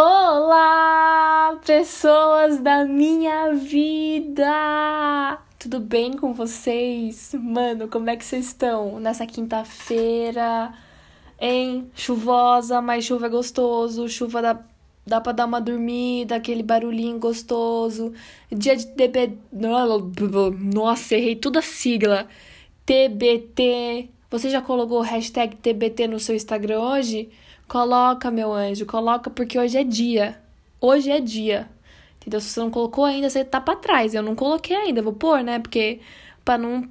Olá, pessoas da minha vida! Tudo bem com vocês? Mano, como é que vocês estão nessa quinta-feira? Hein? Chuvosa, mas chuva é gostoso, chuva dá, dá pra dar uma dormida, aquele barulhinho gostoso. Dia de TBT. Nossa, errei toda a sigla. TBT. Você já colocou o hashtag TBT no seu Instagram hoje? Coloca, meu anjo, coloca porque hoje é dia. Hoje é dia. Entendeu? Se você não colocou ainda, você tá pra trás. Eu não coloquei ainda, vou pôr, né? Porque pra não.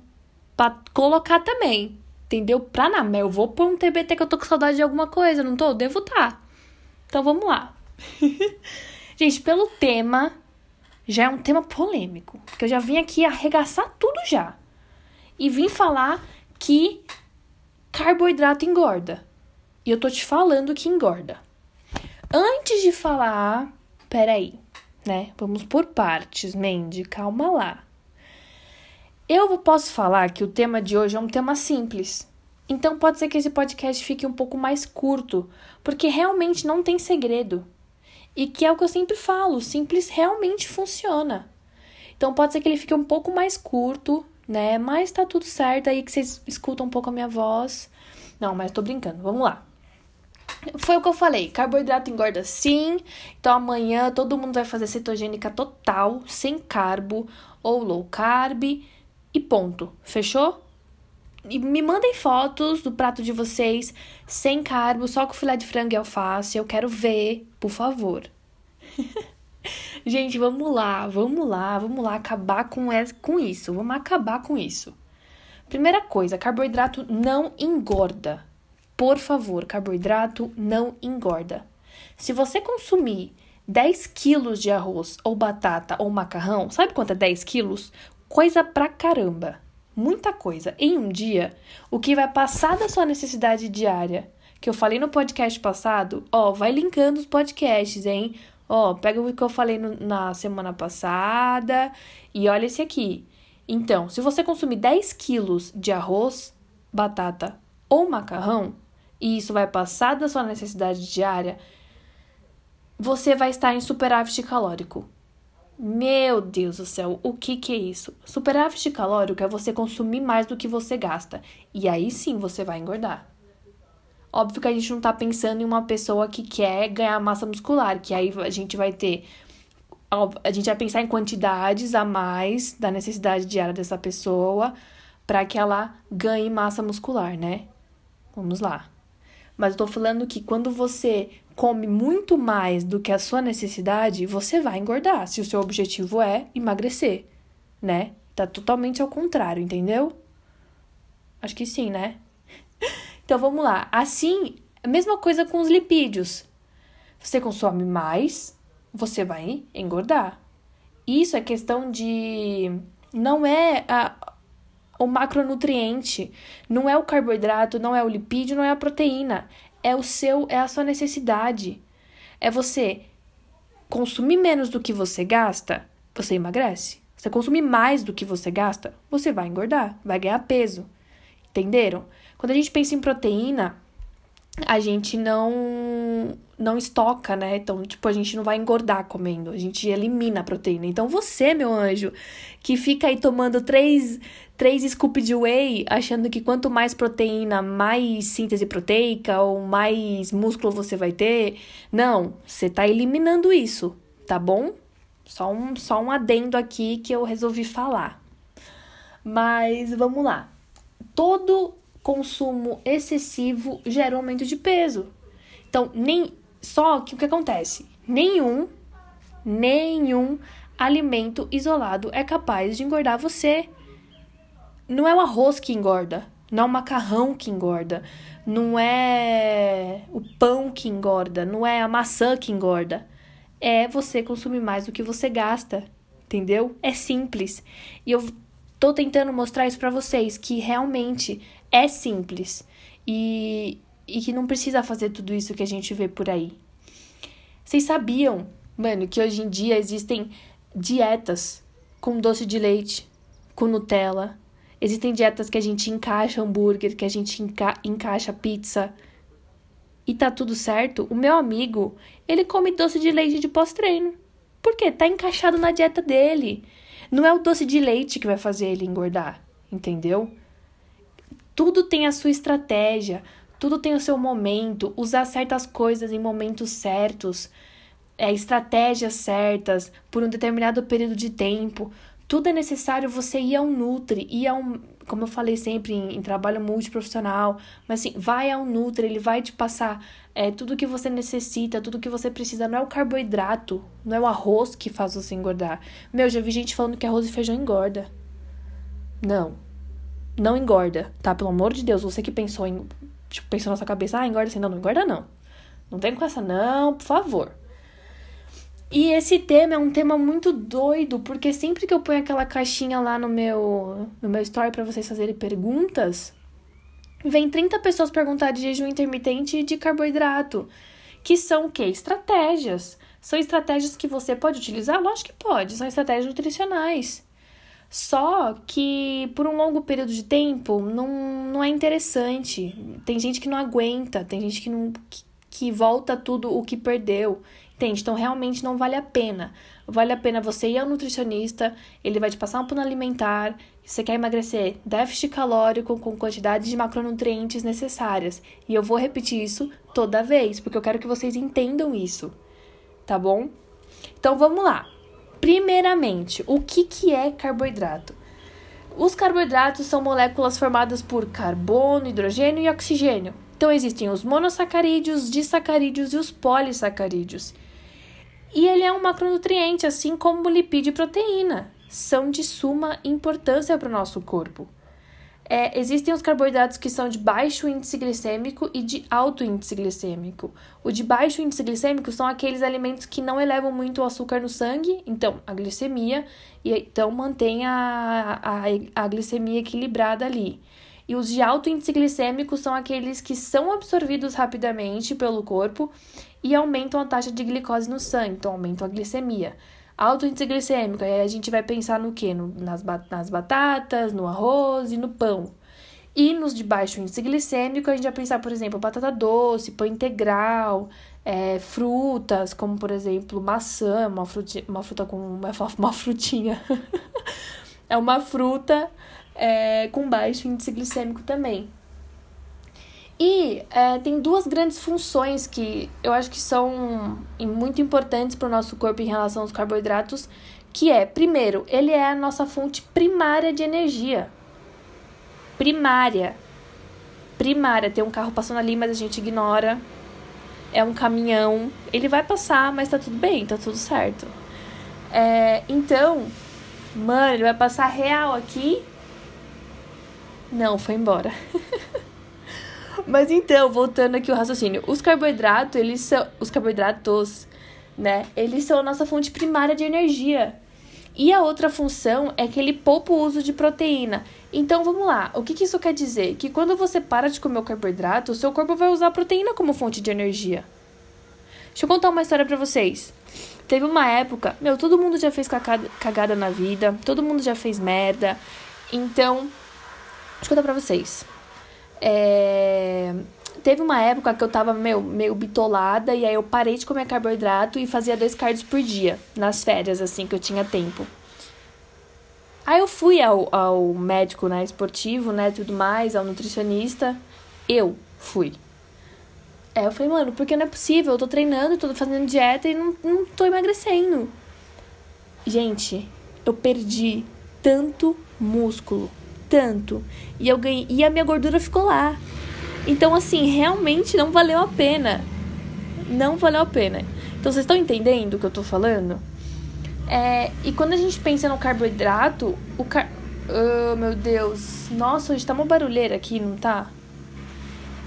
pra colocar também. Entendeu? Pra na mel, eu vou pôr um TBT que eu tô com saudade de alguma coisa, não tô? Devo tá. Então vamos lá. Gente, pelo tema, já é um tema polêmico. Porque eu já vim aqui arregaçar tudo já. E vim falar que carboidrato engorda. E eu tô te falando que engorda. Antes de falar, peraí, né? Vamos por partes, Mandy, calma lá. Eu posso falar que o tema de hoje é um tema simples. Então pode ser que esse podcast fique um pouco mais curto, porque realmente não tem segredo. E que é o que eu sempre falo, simples realmente funciona. Então pode ser que ele fique um pouco mais curto, né? Mas tá tudo certo aí que vocês escutam um pouco a minha voz. Não, mas tô brincando. Vamos lá. Foi o que eu falei, carboidrato engorda sim. Então amanhã todo mundo vai fazer cetogênica total, sem carbo ou low carb e ponto. Fechou? E me mandem fotos do prato de vocês sem carbo, só com filé de frango e alface. Eu quero ver, por favor. Gente, vamos lá, vamos lá, vamos lá acabar com, com isso. Vamos acabar com isso. Primeira coisa, carboidrato não engorda. Por favor, carboidrato não engorda. Se você consumir 10 quilos de arroz ou batata ou macarrão, sabe quanto é 10 quilos? Coisa pra caramba. Muita coisa. Em um dia, o que vai passar da sua necessidade diária, que eu falei no podcast passado, ó, vai linkando os podcasts, hein? Ó, pega o que eu falei no, na semana passada e olha esse aqui. Então, se você consumir 10 quilos de arroz, batata ou macarrão, e isso vai passar da sua necessidade diária, você vai estar em superávit calórico. Meu Deus do céu, o que, que é isso? Superávit calórico é você consumir mais do que você gasta. E aí sim você vai engordar. Óbvio que a gente não tá pensando em uma pessoa que quer ganhar massa muscular, que aí a gente vai ter. A gente vai pensar em quantidades a mais da necessidade diária dessa pessoa para que ela ganhe massa muscular, né? Vamos lá. Mas eu tô falando que quando você come muito mais do que a sua necessidade, você vai engordar, se o seu objetivo é emagrecer, né? Tá totalmente ao contrário, entendeu? Acho que sim, né? Então vamos lá. Assim, a mesma coisa com os lipídios. Você consome mais, você vai engordar. Isso é questão de. Não é a, o macronutriente, não é o carboidrato, não é o lipídio, não é a proteína, é o seu, é a sua necessidade. É você consumir menos do que você gasta, você emagrece. Você consumir mais do que você gasta, você vai engordar, vai ganhar peso. Entenderam? Quando a gente pensa em proteína, a gente não não estoca, né? Então, tipo, a gente não vai engordar comendo, a gente elimina a proteína. Então, você, meu anjo, que fica aí tomando três, três scoops de whey, achando que quanto mais proteína, mais síntese proteica ou mais músculo você vai ter. Não, você tá eliminando isso, tá bom? Só um, só um adendo aqui que eu resolvi falar. Mas vamos lá. Todo consumo excessivo gera um aumento de peso. Então, nem só que o que acontece? Nenhum, nenhum alimento isolado é capaz de engordar você. Não é o arroz que engorda, não é o macarrão que engorda, não é o pão que engorda, não é a maçã que engorda. É você consumir mais do que você gasta, entendeu? É simples. E eu tô tentando mostrar isso para vocês que realmente é simples e, e que não precisa fazer tudo isso que a gente vê por aí. Vocês sabiam, mano, que hoje em dia existem dietas com doce de leite, com Nutella. Existem dietas que a gente encaixa hambúrguer, que a gente enca encaixa pizza. e tá tudo certo, o meu amigo, ele come doce de leite de pós-treino. Por quê? Tá encaixado na dieta dele. Não é o doce de leite que vai fazer ele engordar, entendeu? Tudo tem a sua estratégia, tudo tem o seu momento, usar certas coisas em momentos certos, é, estratégias certas, por um determinado período de tempo. Tudo é necessário você ir ao Nutri, ir ao, como eu falei sempre em, em trabalho multiprofissional, mas assim, vai ao Nutri, ele vai te passar é, tudo que você necessita, tudo que você precisa. Não é o carboidrato, não é o arroz que faz você engordar. Meu, já vi gente falando que arroz e feijão engorda. Não. Não engorda, tá? Pelo amor de Deus, você que pensou em. Tipo, pensou na sua cabeça, ah, engorda assim. Não, não engorda não. Não tem com essa, não, por favor. E esse tema é um tema muito doido, porque sempre que eu ponho aquela caixinha lá no meu, no meu story para vocês fazerem perguntas, vem 30 pessoas perguntar de jejum intermitente e de carboidrato, que são o quê? Estratégias. São estratégias que você pode utilizar? Lógico que pode, são estratégias nutricionais. Só que por um longo período de tempo não, não é interessante. Tem gente que não aguenta, tem gente que não que, que volta tudo o que perdeu. Entende? Então, realmente não vale a pena. Vale a pena você ir ao nutricionista, ele vai te passar um plano alimentar. Você quer emagrecer déficit calórico com quantidade de macronutrientes necessárias. E eu vou repetir isso toda vez, porque eu quero que vocês entendam isso. Tá bom? Então, vamos lá. Primeiramente, o que, que é carboidrato? Os carboidratos são moléculas formadas por carbono, hidrogênio e oxigênio. Então, existem os monossacarídeos, os disacarídeos e os polissacarídeos. E ele é um macronutriente, assim como lipídio e proteína. São de suma importância para o nosso corpo. É, existem os carboidratos que são de baixo índice glicêmico e de alto índice glicêmico. O de baixo índice glicêmico são aqueles alimentos que não elevam muito o açúcar no sangue, então a glicemia, e então mantém a, a, a glicemia equilibrada ali. E os de alto índice glicêmico são aqueles que são absorvidos rapidamente pelo corpo e aumentam a taxa de glicose no sangue, então aumentam a glicemia. Alto índice glicêmico, aí a gente vai pensar no que? No, nas, nas batatas, no arroz e no pão. E nos de baixo índice glicêmico, a gente vai pensar, por exemplo, batata doce, pão integral, é, frutas, como por exemplo maçã, uma, fruti, uma fruta com. Uma, uma frutinha. é uma fruta é, com baixo índice glicêmico também. E é, tem duas grandes funções que eu acho que são muito importantes para o nosso corpo em relação aos carboidratos, que é, primeiro, ele é a nossa fonte primária de energia. Primária. Primária. Tem um carro passando ali, mas a gente ignora. É um caminhão. Ele vai passar, mas tá tudo bem, tá tudo certo. É, então, mano, ele vai passar real aqui. Não, foi embora. Mas então, voltando aqui o raciocínio, os carboidratos, eles são os carboidratos, né? Eles são a nossa fonte primária de energia. E a outra função é que ele poupa o uso de proteína. Então vamos lá, o que, que isso quer dizer? Que quando você para de comer o carboidrato, o seu corpo vai usar a proteína como fonte de energia. Deixa eu contar uma história para vocês. Teve uma época, meu, todo mundo já fez cagada na vida, todo mundo já fez merda. Então, deixa eu contar pra vocês. É... Teve uma época que eu tava meu, meio bitolada e aí eu parei de comer carboidrato e fazia dois cards por dia, nas férias, assim, que eu tinha tempo. Aí eu fui ao, ao médico, né, esportivo, né, tudo mais, ao nutricionista. Eu fui. É, eu falei, mano, porque não é possível? Eu tô treinando, tô fazendo dieta e não, não tô emagrecendo. Gente, eu perdi tanto músculo tanto. E eu ganhei, e a minha gordura ficou lá. Então, assim, realmente não valeu a pena. Não valeu a pena. Então, vocês estão entendendo o que eu tô falando? É, e quando a gente pensa no carboidrato, o car... Oh, meu Deus. Nossa, hoje tá uma barulheira aqui, não tá?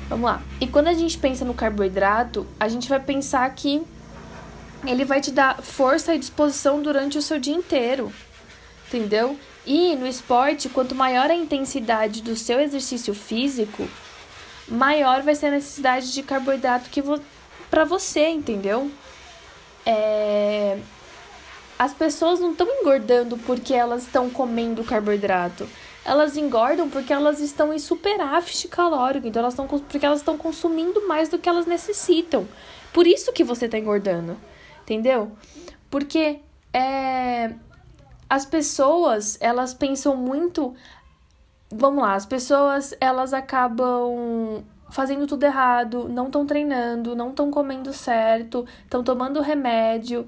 Vamos lá. E quando a gente pensa no carboidrato, a gente vai pensar que ele vai te dar força e disposição durante o seu dia inteiro. Entendeu? E no esporte, quanto maior a intensidade do seu exercício físico, maior vai ser a necessidade de carboidrato que vo para você, entendeu? É... As pessoas não estão engordando porque elas estão comendo carboidrato. elas engordam porque elas estão em superávit calórico, então elas estão porque elas estão consumindo mais do que elas necessitam. Por isso que você está engordando, entendeu? Porque é, as pessoas elas pensam muito, vamos lá, as pessoas elas acabam fazendo tudo errado, não estão treinando, não estão comendo certo, estão tomando remédio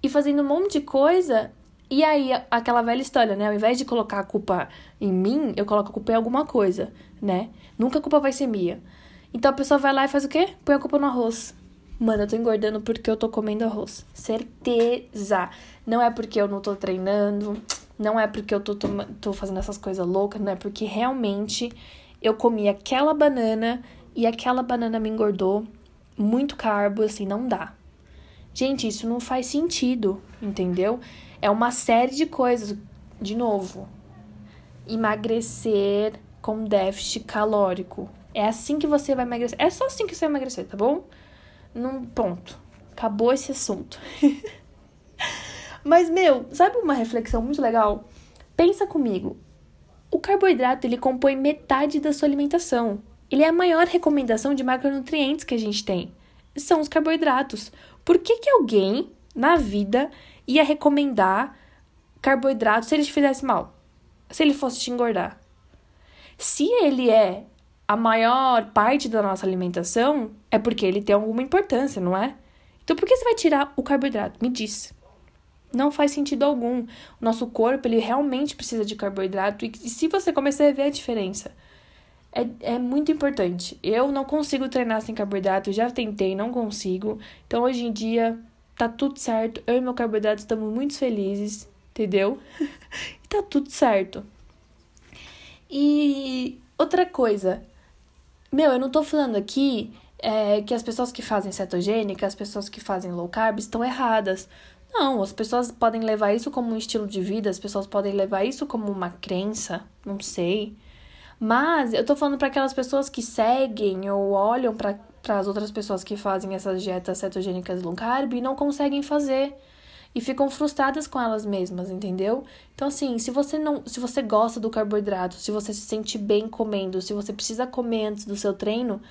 e fazendo um monte de coisa e aí, aquela velha história, né? Ao invés de colocar a culpa em mim, eu coloco a culpa em alguma coisa, né? Nunca a culpa vai ser minha. Então a pessoa vai lá e faz o quê? Põe a culpa no arroz. Mano, eu tô engordando porque eu tô comendo arroz. Certeza. Não é porque eu não tô treinando, não é porque eu tô, tô fazendo essas coisas loucas, não é porque realmente eu comi aquela banana e aquela banana me engordou. Muito carbo, assim, não dá. Gente, isso não faz sentido, entendeu? É uma série de coisas. De novo, emagrecer com déficit calórico. É assim que você vai emagrecer. É só assim que você vai emagrecer, tá bom? Num ponto. Acabou esse assunto. Mas, meu, sabe uma reflexão muito legal? Pensa comigo. O carboidrato, ele compõe metade da sua alimentação. Ele é a maior recomendação de macronutrientes que a gente tem. São os carboidratos. Por que, que alguém na vida ia recomendar carboidrato se ele te fizesse mal? Se ele fosse te engordar? Se ele é a maior parte da nossa alimentação, é porque ele tem alguma importância, não é? Então por que você vai tirar o carboidrato? Me diz. Não faz sentido algum. O nosso corpo, ele realmente precisa de carboidrato. E se você começar a ver a diferença, é, é muito importante. Eu não consigo treinar sem carboidrato, já tentei, não consigo. Então hoje em dia, tá tudo certo. Eu e meu carboidrato estamos muito felizes, entendeu? e tá tudo certo. E outra coisa, meu, eu não tô falando aqui é, que as pessoas que fazem cetogênica, as pessoas que fazem low carb estão erradas. Não, as pessoas podem levar isso como um estilo de vida, as pessoas podem levar isso como uma crença, não sei. Mas eu tô falando para aquelas pessoas que seguem ou olham para as outras pessoas que fazem essas dietas cetogênicas low carb e não conseguem fazer e ficam frustradas com elas mesmas, entendeu? Então assim, se você não, se você gosta do carboidrato, se você se sente bem comendo, se você precisa comer antes do seu treino,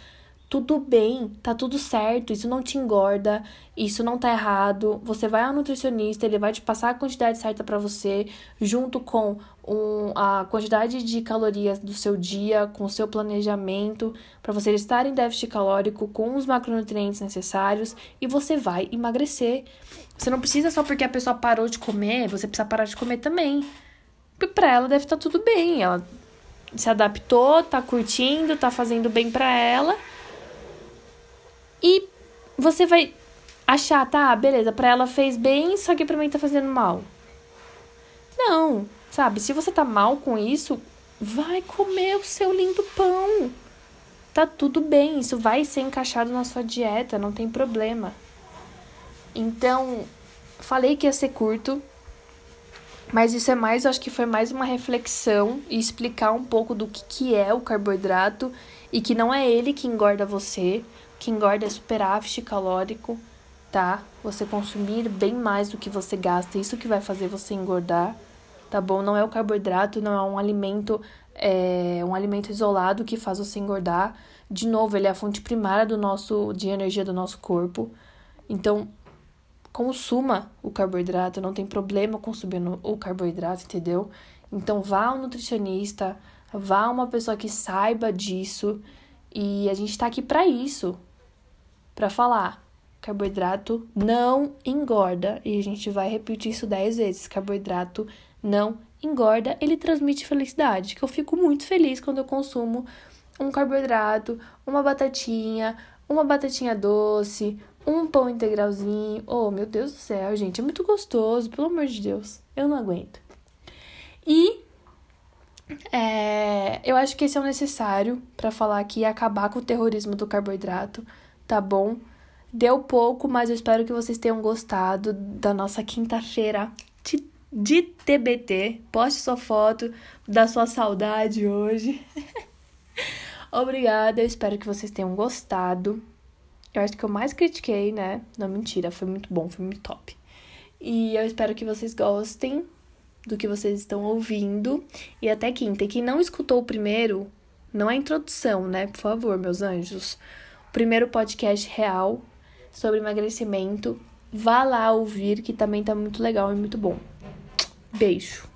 tudo bem, tá tudo certo, isso não te engorda, isso não tá errado. Você vai ao nutricionista, ele vai te passar a quantidade certa para você, junto com um, a quantidade de calorias do seu dia, com o seu planejamento, para você estar em déficit calórico com os macronutrientes necessários e você vai emagrecer. Você não precisa só porque a pessoa parou de comer, você precisa parar de comer também. Porque pra ela deve estar tá tudo bem, ela se adaptou, tá curtindo, tá fazendo bem para ela e você vai achar, tá, beleza, pra ela fez bem, só que pra mim tá fazendo mal. Não, sabe? Se você tá mal com isso, vai comer o seu lindo pão. Tá tudo bem, isso vai ser encaixado na sua dieta, não tem problema. Então, falei que ia ser curto, mas isso é mais, eu acho que foi mais uma reflexão e explicar um pouco do que, que é o carboidrato e que não é ele que engorda você, que engorda é superávit calórico, tá? Você consumir bem mais do que você gasta, isso que vai fazer você engordar, tá bom? Não é o carboidrato, não é um alimento, é um alimento isolado que faz você engordar. De novo, ele é a fonte primária do nosso de energia do nosso corpo. Então, consuma o carboidrato, não tem problema consumir o carboidrato, entendeu? Então, vá ao nutricionista, vá a uma pessoa que saiba disso. E a gente tá aqui para isso, para falar. Carboidrato não engorda. E a gente vai repetir isso 10 vezes. Carboidrato não engorda, ele transmite felicidade. Que eu fico muito feliz quando eu consumo um carboidrato, uma batatinha, uma batatinha doce, um pão integralzinho. Oh, meu Deus do céu, gente, é muito gostoso, pelo amor de Deus. Eu não aguento. E é, eu acho que esse é o necessário para falar aqui e acabar com o terrorismo do carboidrato tá bom? Deu pouco, mas eu espero que vocês tenham gostado da nossa quinta-feira de, de TBT. Poste sua foto da sua saudade hoje. Obrigada, eu espero que vocês tenham gostado. Eu acho que eu mais critiquei, né? Não, mentira, foi muito bom, foi muito top. E eu espero que vocês gostem. do que vocês estão ouvindo e até quinta. E quem não escutou o primeiro, não é introdução, né? Por favor, meus anjos. Primeiro podcast real sobre emagrecimento. Vá lá ouvir, que também tá muito legal e muito bom. Beijo.